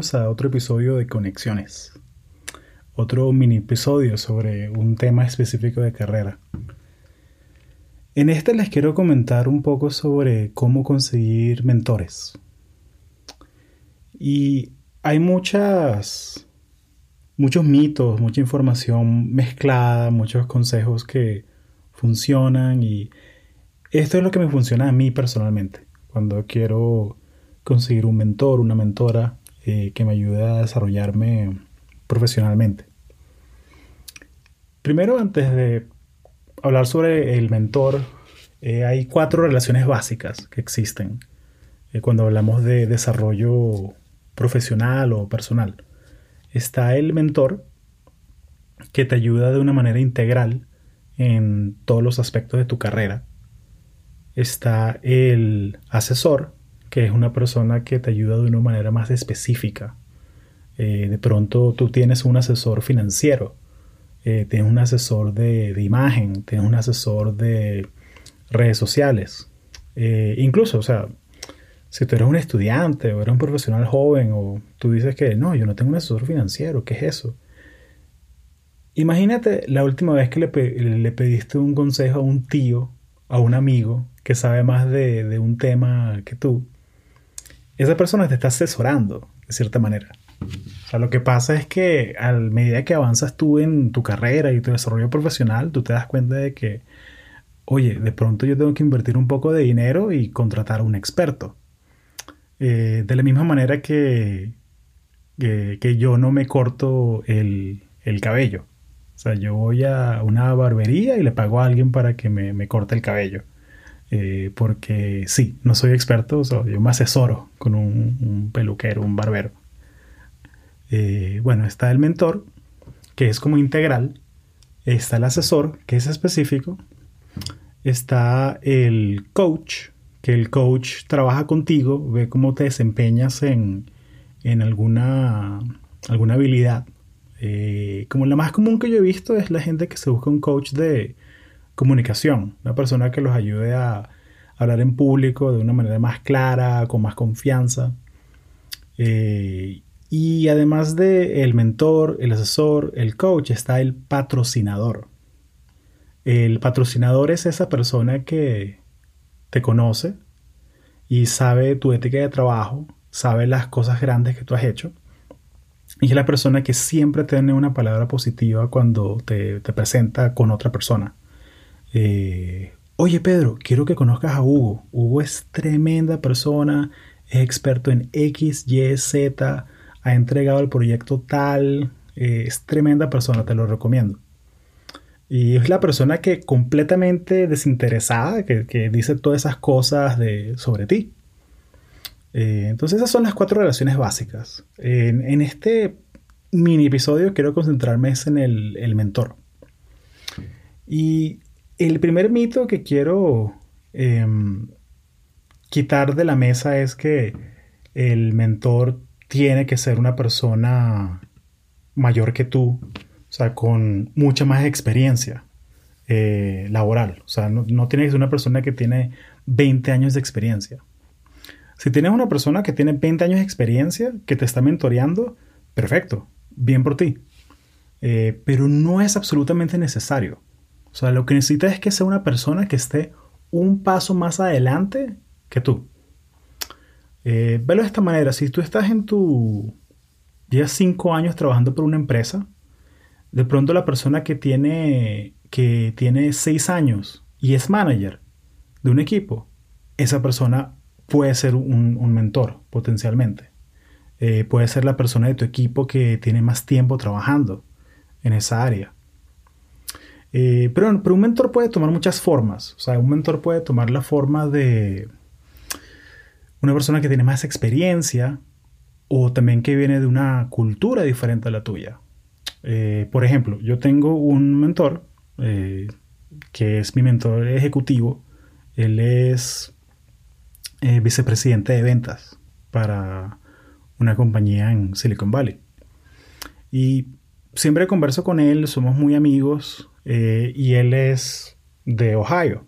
A otro episodio de Conexiones. Otro mini episodio sobre un tema específico de carrera. En este les quiero comentar un poco sobre cómo conseguir mentores. Y hay muchas muchos mitos, mucha información mezclada, muchos consejos que funcionan y esto es lo que me funciona a mí personalmente cuando quiero conseguir un mentor, una mentora eh, que me ayude a desarrollarme profesionalmente. Primero, antes de hablar sobre el mentor, eh, hay cuatro relaciones básicas que existen eh, cuando hablamos de desarrollo profesional o personal. Está el mentor, que te ayuda de una manera integral en todos los aspectos de tu carrera. Está el asesor, que es una persona que te ayuda de una manera más específica. Eh, de pronto tú tienes un asesor financiero, eh, tienes un asesor de, imagen, tienes un asesor de redes sociales. Eh, incluso, o sea, si tú eres un estudiante o eres un profesional joven o tú dices que no, yo no tengo un asesor financiero, ¿qué es eso? Imagínate la última vez que le, pediste un consejo a un tío, a un amigo que sabe más de, de un tema que tú esa persona te está asesorando de cierta manera. O sea, lo que pasa es que a medida que avanzas tú en tu carrera y tu desarrollo profesional, tú te das cuenta de que, oye, de pronto yo tengo que invertir un poco de dinero y contratar a un experto. Eh, de la misma manera que, que, yo no me corto el, cabello. O sea, yo voy a una barbería y le pago a alguien para que me, me corte el cabello. Eh, porque sí, no soy experto, yo me asesoro con un, peluquero, un barbero. Eh, bueno, está el mentor, que es como integral. Está el asesor, que es específico. Está el coach, que el coach trabaja contigo, ve cómo te desempeñas en, alguna, alguna habilidad. Eh, como la más común que yo he visto es la gente que se busca un coach de, comunicación, una persona que los ayude a hablar en público de una manera más clara, con más confianza. Eh, y además de el mentor, el asesor, el coach, está el patrocinador. El patrocinador es esa persona que te conoce y sabe tu ética de trabajo, sabe las cosas grandes que tú has hecho. Y es la persona que siempre tiene una palabra positiva cuando te presenta con otra persona. Eh, oye Pedro, quiero que conozcas a Hugo. Hugo es tremenda persona, es experto en X, Y, Z, ha entregado el proyecto tal, eh, es tremenda persona, te lo recomiendo. Y es la persona que completamente desinteresada, que, dice todas esas cosas de, sobre ti. Eh, entonces esas son las cuatro relaciones básicas. En, este mini episodio quiero concentrarme en el, el mentor. Y el primer mito que quiero em, quitar de la mesa es que el mentor tiene que ser una persona mayor que tú, o sea, con mucha más experiencia eh, laboral. O sea, no, no, tiene que ser una persona que tiene 20 años de experiencia. Si tienes una persona que tiene 20 años de experiencia, que te está mentoreando, perfecto, bien por ti. Eh, pero no es absolutamente necesario. O sea, lo que necesitas es que sea una persona que esté un paso más adelante que tú. Eh, velo de esta manera, si tú estás en tu día cinco años trabajando por una empresa, de pronto la persona que tiene, que tiene seis años y es manager de un equipo, esa persona puede ser un, mentor potencialmente. Eh, puede ser la persona de tu equipo que tiene más tiempo trabajando en esa área. Eh, pero, un mentor puede tomar muchas formas. O sea, un mentor puede tomar la forma de una persona que tiene más experiencia o también que viene de una cultura diferente a la tuya. Eh, por ejemplo, yo tengo un mentor eh, que es mi mentor ejecutivo. Él es vicepresidente de ventas para una compañía en Silicon Valley. Y siempre converso con él, somos muy amigos. Eh, y él es de Ohio.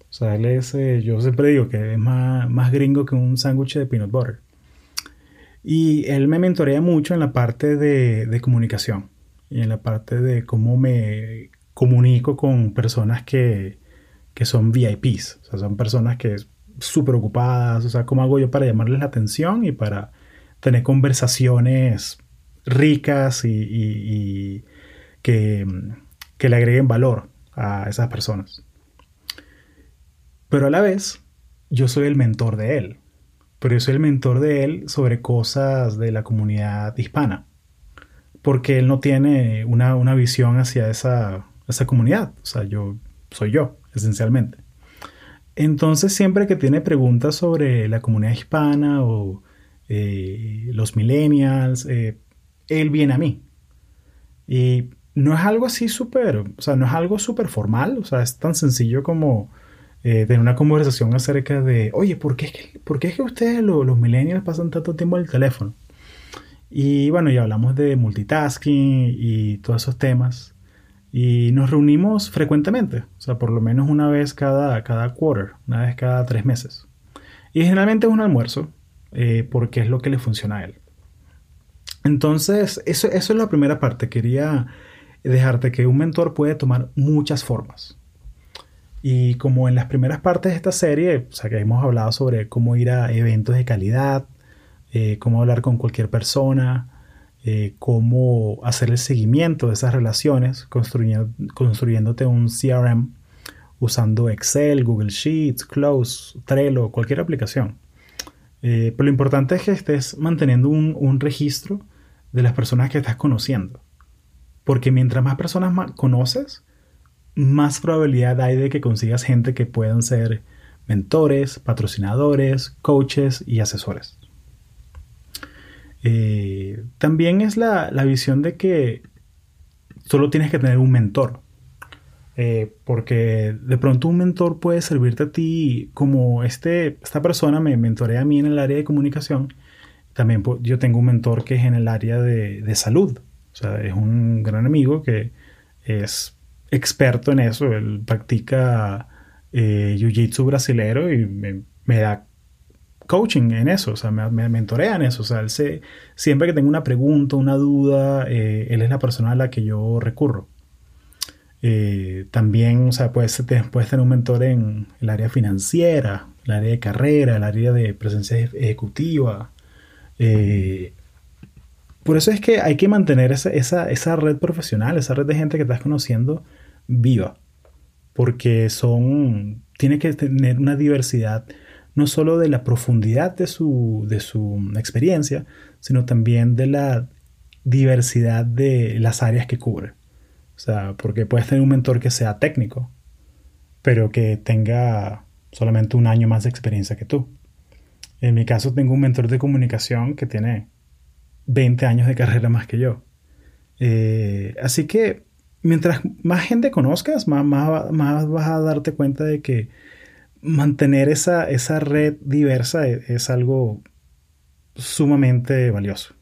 O sea, él es, eh, yo siempre digo que es más, más gringo que un sándwich de peanut butter. Y él me mentorea mucho en la parte de, comunicación y en la parte de cómo me comunico con personas que, que son VIPs, o sea, son personas que súper ocupadas, o sea, cómo hago yo para llamarles la atención y para tener conversaciones ricas y, que, que le agreguen valor a esas personas. Pero a la vez, yo soy el mentor de él. Pero yo soy el mentor de él sobre cosas de la comunidad hispana. Porque él no tiene una, visión hacia esa, esa comunidad. O sea, yo soy yo, esencialmente. Entonces, siempre que tiene preguntas sobre la comunidad hispana o eh, los millennials, eh, él viene a mí. Y no es algo así súper, o sea, no es algo súper formal, o sea, es tan sencillo como eh, tener una conversación acerca de, oye, ¿por qué es que, por es que ustedes los millennials pasan tanto tiempo en el teléfono? Y bueno, ya hablamos de multitasking y todos esos temas. Y nos reunimos frecuentemente, o sea, por lo menos una vez cada, cada quarter, una vez cada tres meses. Y generalmente es un almuerzo, eh, porque es lo que le funciona a él. Entonces, eso, eso es la primera parte. Quería dejarte que un mentor puede tomar muchas formas. Y como en las primeras partes de esta serie, o sea, que hemos hablado sobre cómo ir a eventos de calidad, eh, cómo hablar con cualquier persona, eh, cómo hacer el seguimiento de esas relaciones, construyendo, construyéndote un CRM usando Excel, Google Sheets, Close, Trello, cualquier aplicación. Eh, pero lo importante es que estés manteniendo un, un registro de las personas que estás conociendo. Porque mientras más personas conoces, más probabilidad hay de que consigas gente que puedan ser mentores, patrocinadores, coaches y asesores. Eh, también es la, visión de que solo tienes que tener un mentor. Eh, porque de pronto un mentor puede servirte a ti como este, esta persona me mentorea a mí en el área de comunicación también yo tengo un mentor que es en el área de, salud. O sea, es un gran amigo que es experto en eso. Él practica eh, jiu-jitsu brasilero y me, da coaching en eso, o sea, me, mentorea en eso. O sea, él se, siempre que tengo una pregunta, una duda, eh, él es la persona a la que yo recurro. Eh, también, o sea, puedes, puedes tener un mentor en el área financiera, el área de carrera, el área de presencia ejecutiva, por eso es que hay que mantener esa, red profesional, esa red de gente que estás conociendo viva. Porque son. Tiene que tener una diversidad, no solo de la profundidad de su, de su experiencia, sino también de la diversidad de las áreas que cubre. O sea, porque puedes tener un mentor que sea técnico, pero que tenga solamente un año más de experiencia que tú. En mi caso tengo un mentor de comunicación que tiene 20 años de carrera más que yo. Eh, así que mientras más gente conozcas, más, más, vas a darte cuenta de que mantener esa, esa red diversa es, es algo sumamente valioso.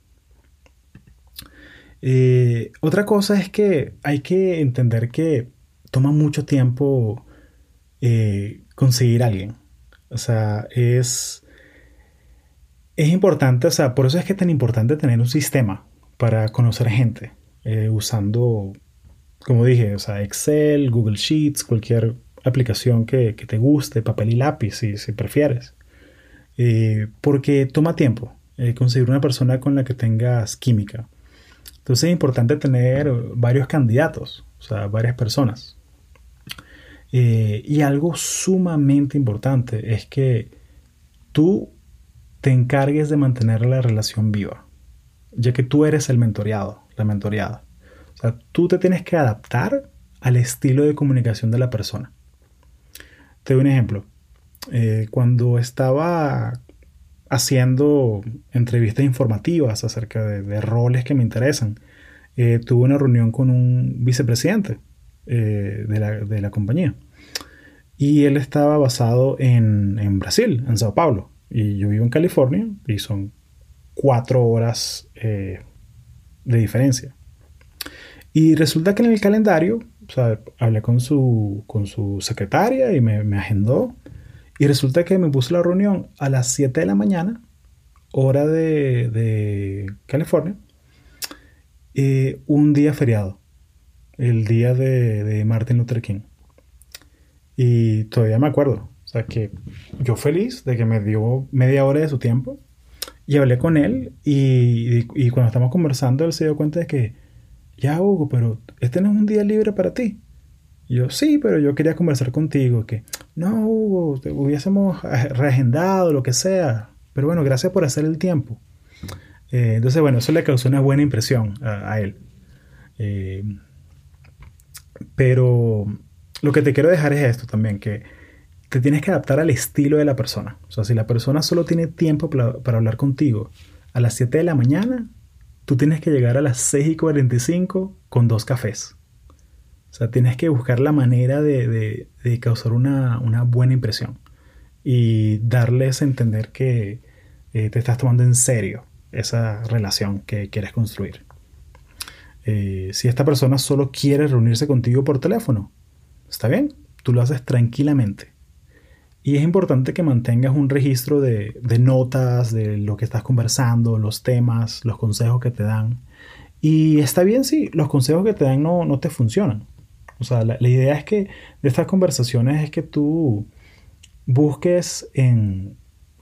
Eh, otra cosa es que hay que entender que toma mucho tiempo eh, conseguir a alguien. O sea, es es importante, o sea, por eso es que es tan importante tener un sistema para conocer gente, eh, usando, como dije, o sea, Excel, Google Sheets, cualquier aplicación que, te guste, papel y lápiz, si, si prefieres. Eh, porque toma tiempo eh, conseguir una persona con la que tengas química. Entonces es importante tener varios candidatos, o sea, varias personas. y algo sumamente importante es que tú te encargues de mantener la relación viva, ya que tú eres el mentoreado, la mentoreada. O sea, tú te tienes que adaptar al estilo de comunicación de la persona. Te doy un ejemplo. Eh, cuando estaba haciendo entrevistas informativas acerca de, roles que me interesan, eh, tuve una reunión con un vicepresidente eh, de, la, compañía. Y él estaba basado en, en Brasil, en Sao Paulo. Y yo vivo en California y son cuatro horas eh, de diferencia. Y resulta que en el calendario, o sea, hablé con su, con su secretaria y me, agendó. Y resulta que me puso la reunión a las 7 de la mañana, hora de, California, eh, un día feriado, el día de, de, Martin Luther King. Y todavía me acuerdo, sea que yo feliz de que me dio media hora de su tiempo y hablé con él y, y cuando estamos conversando él se dio cuenta de que, ya Hugo, pero este no es un día libre para ti. Y yo, sí, pero yo quería conversar contigo, que, no, Hugo, hubiésemos reagendado, lo que sea. Pero bueno, gracias por hacer el tiempo. Eh, entonces, bueno, eso le causó una buena impresión a, él. Eh, pero lo que te quiero dejar es esto también, que te tienes que adaptar al estilo de la persona. O sea, si la persona solo tiene tiempo para, hablar contigo a las 7 de la mañana, tú tienes que llegar a las 6 y 45 con dos cafés. O sea, tienes que buscar la manera de, causar una, buena impresión y darles a entender que eh, te estás tomando en serio esa relación que quieres construir. Eh, si esta persona solo quiere reunirse contigo por teléfono, está bien, tú lo haces tranquilamente. Y es importante que mantengas un registro de, notas, de lo que estás conversando, los temas, los consejos que te dan. Y está bien si los consejos que te dan no, no te funcionan. O sea, la, idea es que de estas conversaciones es que tú busques en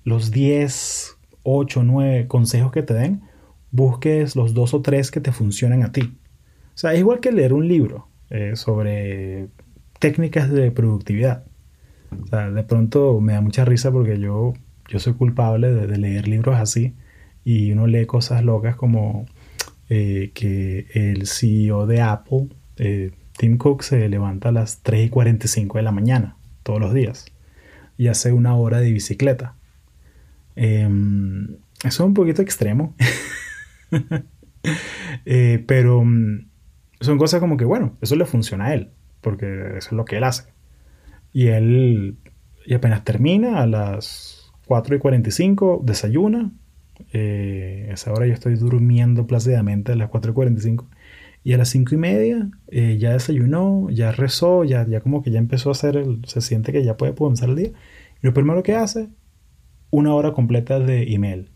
los 10, 8, 9 consejos que te den, busques los dos o tres que te funcionen a ti. O sea, es igual que leer un libro eh, sobre técnicas de productividad. De pronto me da mucha risa porque yo, yo soy culpable de, leer libros así y uno lee cosas locas como eh, que el CEO de Apple eh, Tim Cook se levanta a las 3 y 45 de la mañana todos los días y hace una hora de bicicleta. Em, eso es un poquito extremo. Eh, pero mm, son cosas como que, bueno, eso le funciona a él, porque eso es lo que él hace. Y él, y apenas termina a las 4 y 45, desayuna. Eh, a esa hora yo estoy durmiendo plácidamente a las 4 y 45 y a las cinco y media eh, ya desayunó, ya rezó, ya, ya como que ya empezó a hacer, el, se siente que ya puede comenzar el día. Y lo primero que hace, una hora completa de email.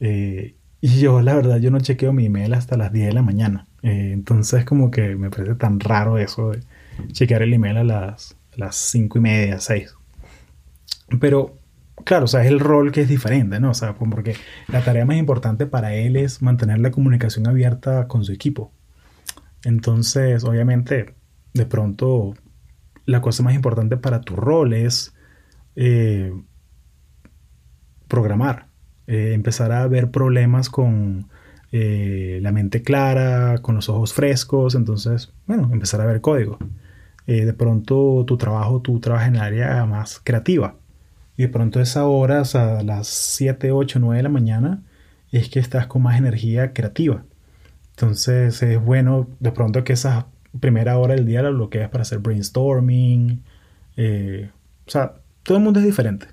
Eh, y yo, la verdad, yo no chequeo mi email hasta las 10 de la mañana. Eh, entonces como que me parece tan raro eso de chequear el email a las, las 5 y media, 6. Pero claro, o sea, es el rol que es diferente, ¿no? O sea, porque la tarea más importante para él es mantener la comunicación abierta con su equipo. Entonces, obviamente, de pronto, la cosa más importante para tu rol es eh, programar, eh, empezar a ver problemas con eh, la mente clara, con los ojos frescos, entonces, bueno, empezar a ver código. De pronto tu trabajo, tú trabajas en el área más creativa y de pronto esa hora, a las 7, 8, 9 de la mañana, es que estás con más energía creativa. Entonces es bueno de pronto que esa primera hora del día lo bloquees para hacer brainstorming. Eh, o sea, todo el mundo es diferente.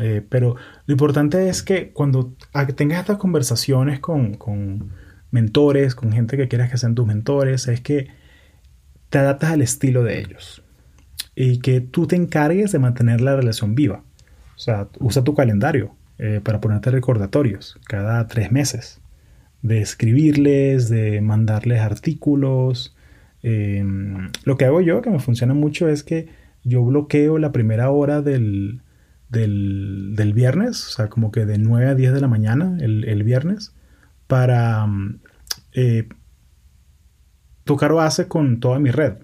Eh, pero lo importante es que cuando tengas estas conversaciones con, con mentores, con gente que quieras que sean tus mentores, es que te adaptas al estilo de ellos y que tú te encargues de mantener la relación viva. O sea, usa tu calendario eh, para ponerte recordatorios cada tres meses. De escribirles, de mandarles artículos. Em, lo que hago yo, que me funciona mucho, es que yo bloqueo la primera hora del, del, viernes, o sea, como que de 9 a 10 de la mañana el, viernes, para eh, tocar base con toda mi red.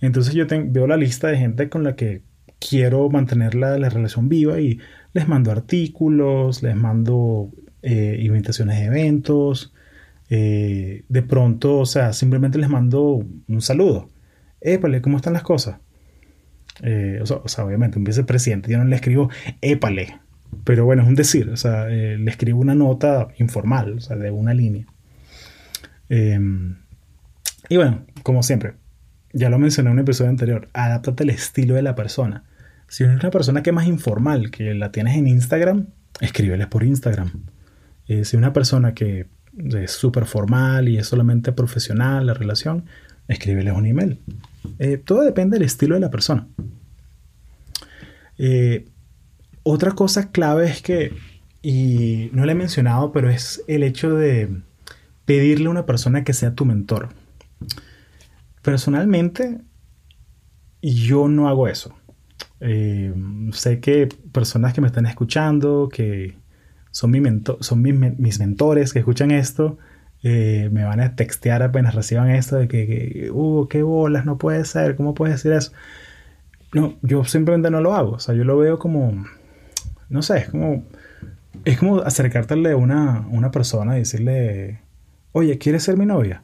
Entonces yo veo la lista de gente con la que quiero mantener la, relación viva y les mando artículos, les mando eh, invitaciones de eventos. Eh, de pronto, o sea, simplemente les mando un saludo. Épale, ¿cómo están las cosas? Eh, o, sea, obviamente, un vicepresidente, yo no le escribo épale, pero bueno, es un decir, o sea, le escribo una nota informal, o sea, de una línea. Y bueno, como siempre, ya lo mencioné en un episodio anterior, adáptate al estilo de la persona. Si es una persona que es más informal, que la tienes en Instagram, escríbeles por Instagram. Eh, si una persona que es súper formal y es solamente profesional la relación, escríbeles un email. Eh, todo depende del estilo de la persona. Eh, otra cosa clave es que y no lo he mencionado, pero es el hecho de pedirle a una persona que sea tu mentor. Personalmente, yo no hago eso. Eh, sé que personas que me están escuchando, que son, mi son mis, mentores que escuchan esto, eh, me van a textear apenas reciban esto de que, uh, qué bolas, no puede ser, ¿cómo puedes decir eso? No, yo simplemente no lo hago, o sea, yo lo veo como, no sé, es como, es como acercarte a una, una persona y decirle, oye, ¿quieres ser mi novia?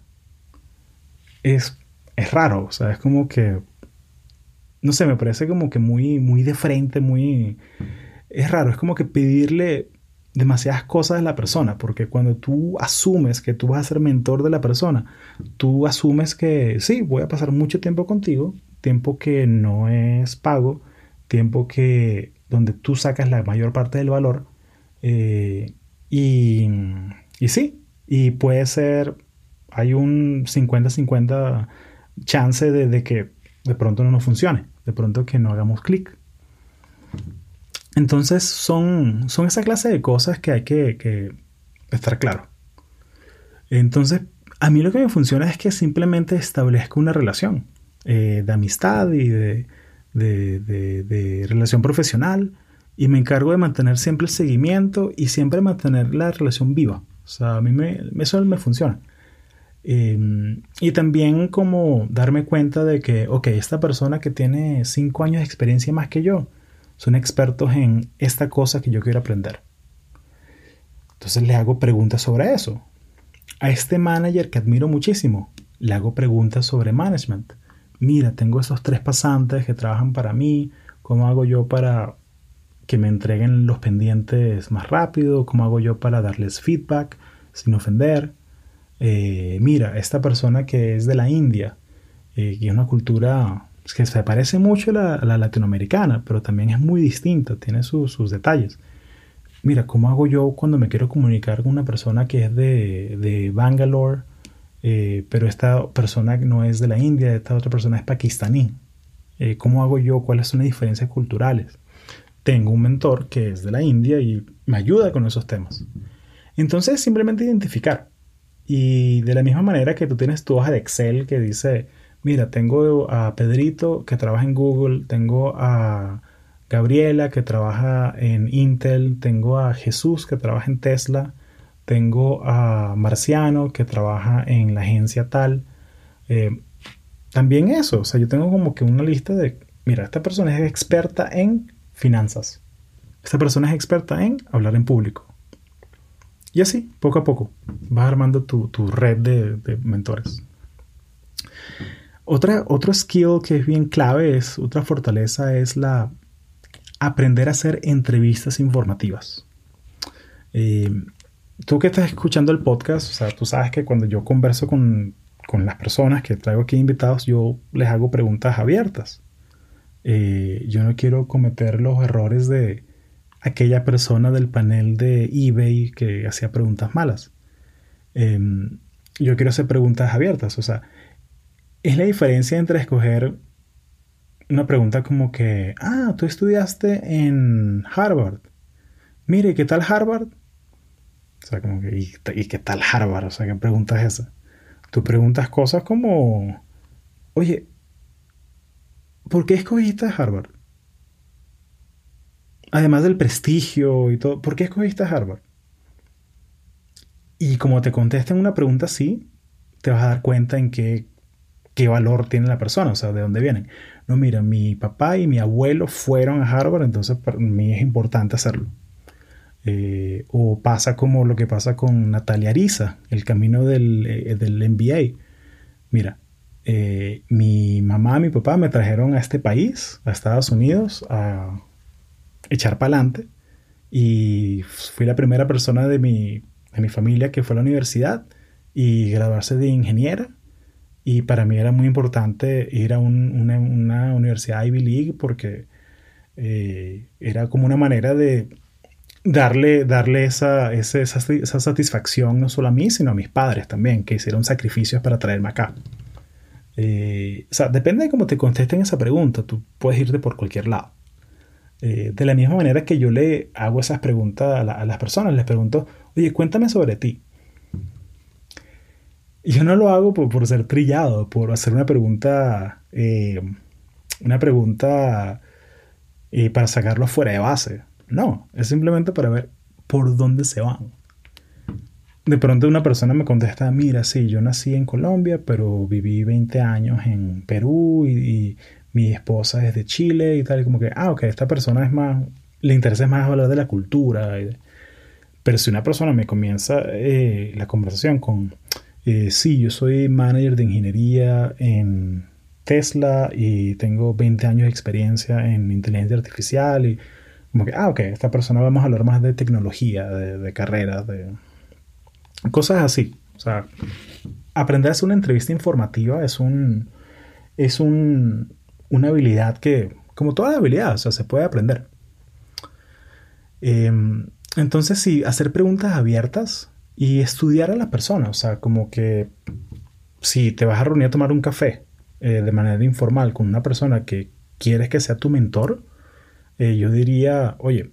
Es, es raro, o sea, es como que, no sé, me parece como que muy, muy de frente, muy, es raro, es como que pedirle demasiadas cosas de la persona, porque cuando tú asumes que tú vas a ser mentor de la persona, tú asumes que sí, voy a pasar mucho tiempo contigo, tiempo que no es pago, tiempo que donde tú sacas la mayor parte del valor, eh, y, y sí, y puede ser, hay un 50-50 chance de, de que de pronto no nos funcione, de pronto que no hagamos clic. Entonces son, son esa clase de cosas que hay que, estar claro. Entonces, a mí lo que me funciona es que simplemente establezco una relación eh, de amistad y de, de, relación profesional y me encargo de mantener siempre el seguimiento y siempre mantener la relación viva. O sea, a mí me, eso me funciona. Em, y también como darme cuenta de que, ok, esta persona que tiene cinco años de experiencia más que yo, son expertos en esta cosa que yo quiero aprender. Entonces le hago preguntas sobre eso. A este manager que admiro muchísimo, le hago preguntas sobre management. Mira, tengo esos tres pasantes que trabajan para mí. ¿Cómo hago yo para que me entreguen los pendientes más rápido? ¿Cómo hago yo para darles feedback sin ofender? Eh, mira, esta persona que es de la India, eh, y es una cultura que se parece mucho a la, latinoamericana, pero también es muy distinta, tiene sus detalles. Mira, ¿cómo hago yo cuando me quiero comunicar con una persona que es de, de Bangalore, eh, pero esta persona no es de la India, esta otra persona es pakistaní? ¿Cómo hago yo? ¿Cuáles son las diferencias culturales? Tengo un mentor que es de la India y me ayuda con esos temas. Entonces, simplemente identificar. Y de la misma manera que tú tienes tu hoja de Excel que dice, mira, tengo a Pedrito que trabaja en Google, tengo a Gabriela que trabaja en Intel, tengo a Jesús que trabaja en Tesla, tengo a Marciano que trabaja en la agencia tal. Eh, también eso, o sea, yo tengo como que una lista de, mira, esta persona es experta en finanzas, esta persona es experta en hablar en público. Y así, poco a poco, vas armando tu, red de, mentores. Otra, otro skill que es bien clave, es otra fortaleza, es la aprender a hacer entrevistas informativas. Eh, tú que estás escuchando el podcast, o sea, tú sabes que cuando yo converso con, las personas que traigo aquí invitados, yo les hago preguntas abiertas. Eh, yo no quiero cometer los errores de aquella persona del panel de eBay que hacía preguntas malas. Em, yo quiero hacer preguntas abiertas, o sea, es la diferencia entre escoger una pregunta como que, ah, tú estudiaste en Harvard. Mire, ¿qué tal Harvard? O sea, como que, ¿y, qué tal Harvard? O sea, ¿qué pregunta es esa? Tú preguntas cosas como, oye, ¿por qué escogiste Harvard? Además del prestigio y todo, ¿por qué escogiste Harvard? Y como te contestan una pregunta así, te vas a dar cuenta en qué qué valor tiene la persona, o sea, de dónde vienen. No, mira, mi papá y mi abuelo fueron a Harvard, entonces para mí es importante hacerlo. Eh, o pasa como lo que pasa con Natalia Ariza, el camino del, eh, del MBA. Mira, eh, mi mamá y mi papá me trajeron a este país, a Estados Unidos, a echar para adelante. Y fui la primera persona de mi, de mi familia que fue a la universidad y graduarse de ingeniera y para mí era muy importante ir a una, universidad Ivy League porque eh, era como una manera de darle, darle esa, esa, satisfacción no solo a mí, sino a mis padres también, que hicieron sacrificios para traerme acá. Eh, o sea, depende de cómo te contesten esa pregunta, tú puedes irte por cualquier lado. Eh, de la misma manera que yo le hago esas preguntas a, las personas, les pregunto, oye, cuéntame sobre ti. Yo no lo hago por, ser trillado, por hacer una pregunta, eh, una pregunta eh, para sacarlo fuera de base. No, es simplemente para ver por dónde se van. De pronto una persona me contesta, mira, sí, yo nací en Colombia, pero viví 20 años en Perú y mi esposa es de Chile y tal, y como que, ah, ok, esta persona es más, le interesa más hablar de la cultura. Pero si una persona me comienza eh, la conversación con, eh, sí, yo soy manager de ingeniería en Tesla y tengo 20 años de experiencia en inteligencia artificial y como que, ah, ok, esta persona vamos a hablar más de tecnología, de, de carreras, de cosas así. O sea, aprender a hacer una entrevista informativa es un, es un, una habilidad que, como toda habilidad, o sea, se puede aprender. Em, entonces, sí, hacer preguntas abiertas y estudiar a la persona, o sea, como que si te vas a reunir a tomar un café eh, de manera informal con una persona que quieres que sea tu mentor, eh, yo diría, oye,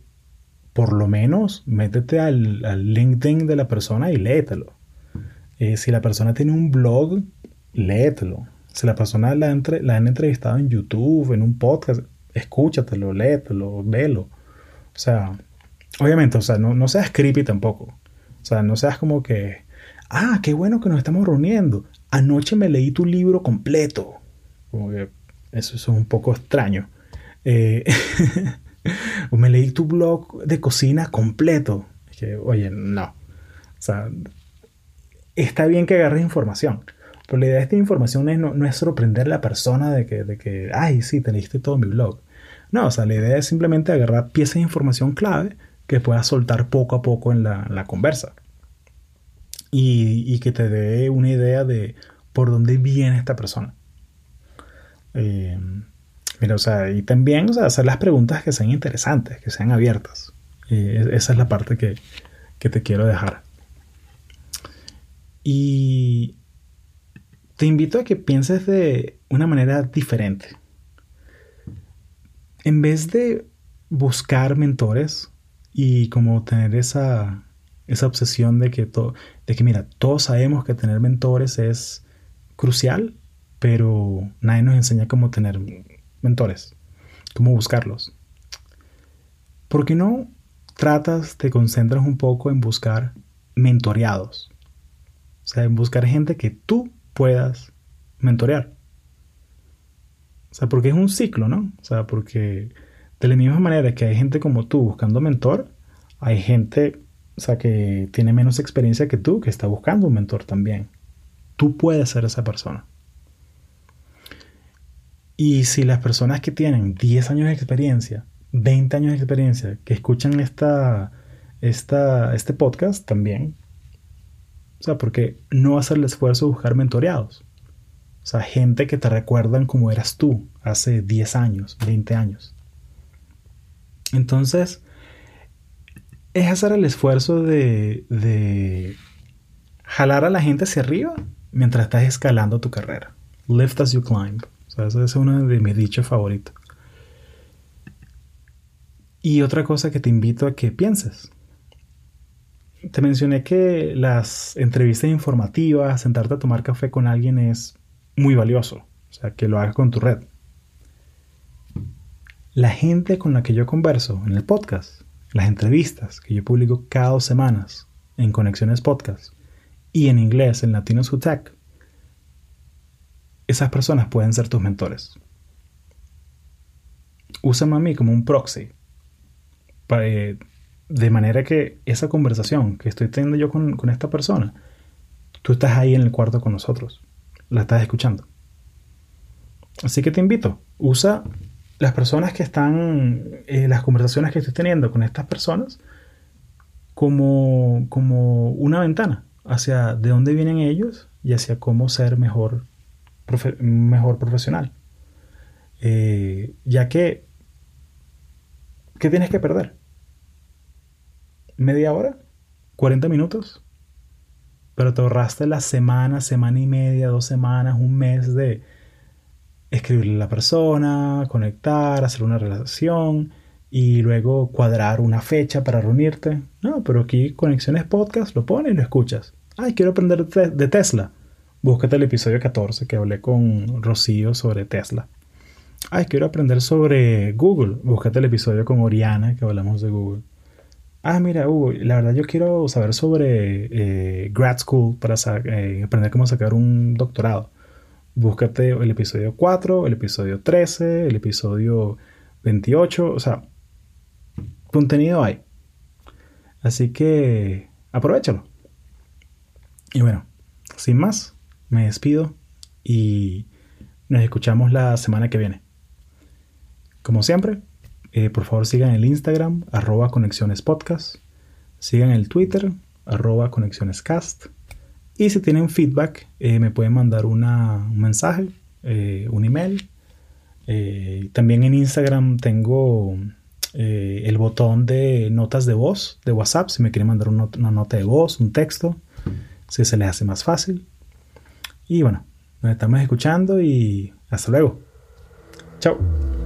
por lo menos métete al, LinkedIn de la persona y léetelo. Eh, si la persona tiene un blog, léetelo. Si la persona la, entre, la han entrevistado en YouTube, en un podcast, escúchatelo, léetelo, velo. O sea, obviamente, o sea, no, seas creepy tampoco. O sea, no seas como que, ah, qué bueno que nos estamos reuniendo. Anoche me leí tu libro completo. Como que eso, es un poco extraño. Eh, o me leí tu blog de cocina completo. que, oye, no. O sea, está bien que agarres información. Pero la idea de esta información es, no, es sorprender a la persona de que, de que, ay, sí, te leíste todo mi blog. No, o sea, la idea es simplemente agarrar piezas de información clave que puedas soltar poco a poco en la, conversa. Y, que te dé una idea de por dónde viene esta persona. Eh, mira, o sea, y también o sea, hacer las preguntas que sean interesantes, que sean abiertas. esa es la parte que, que te quiero dejar. Y te invito a que pienses de una manera diferente. En vez de buscar mentores y como tener esa, esa obsesión de que, de que, mira, todos sabemos que tener mentores es crucial, pero nadie nos enseña cómo tener mentores, cómo buscarlos. ¿Por qué no tratas, te concentras un poco en buscar mentoreados? O sea, en buscar gente que tú puedas mentorear. O sea, porque es un ciclo, ¿no? O sea, porque de la misma manera que hay gente como tú buscando mentor, hay gente, o sea, que tiene menos experiencia que tú, que está buscando un mentor también. Tú puedes ser esa persona. Y si las personas que tienen 10 años de experiencia, 20 años de experiencia, que escuchan esta, esta, este podcast también, o sea, porque no hacer el esfuerzo de buscar mentoreados. O sea, gente que te recuerdan como eras tú hace 10 años, 20 años. Entonces, es hacer el esfuerzo de, de jalar a la gente hacia arriba mientras estás escalando tu carrera. Lift as you climb. O sea, ese es uno de mis dichos favoritos. Y otra cosa que te invito a que pienses te mencioné que las entrevistas informativas, sentarte a tomar café con alguien es muy valioso. O sea, que lo hagas con tu red. La gente con la que yo converso en el podcast, las entrevistas que yo publico cada dos semanas en Conexiones Podcast y en inglés en Latinos Who Tech, esas personas pueden ser tus mentores. Úsame a mí como un proxy para, eh, de manera que esa conversación que estoy teniendo yo con, esta persona, tú estás ahí en el cuarto con nosotros, la estás escuchando. Así que te invito, usa las personas que están, eh, las conversaciones que estoy teniendo con estas personas como, como una ventana hacia de dónde vienen ellos y hacia cómo ser mejor, mejor profesional. Eh, ya que, ¿qué tienes que perder? Media hora, 40 minutos, pero te ahorraste la semana, semana y media, dos semanas, un mes de escribirle a la persona, conectar, hacer una relación y luego cuadrar una fecha para reunirte. No, pero aquí Conexiones Podcast lo pones y lo escuchas. Ay, quiero aprender de Tesla. Búscate el episodio 14 que hablé con Rocío sobre Tesla. Ay, quiero aprender sobre Google. Búscate el episodio con Oriana que hablamos de Google. Ah, mira, la verdad yo quiero saber sobre eh, grad school para eh, aprender cómo sacar un doctorado. Búscate el episodio 4, el episodio 13, el episodio 28. O sea, contenido hay. Así que aprovechalo. Y bueno, sin más, me despido y nos escuchamos la semana que viene. Como siempre, eh, por favor sigan el Instagram, arroba conexionespodcast. Sigan el Twitter, arroba conexionescast. Y si tienen feedback, eh, me pueden mandar un mensaje, eh, un email. también en Instagram tengo el botón de notas de voz de WhatsApp, si me quieren mandar una nota de voz, un texto, si se les hace más fácil. Y bueno, nos estamos escuchando y hasta luego. Chao.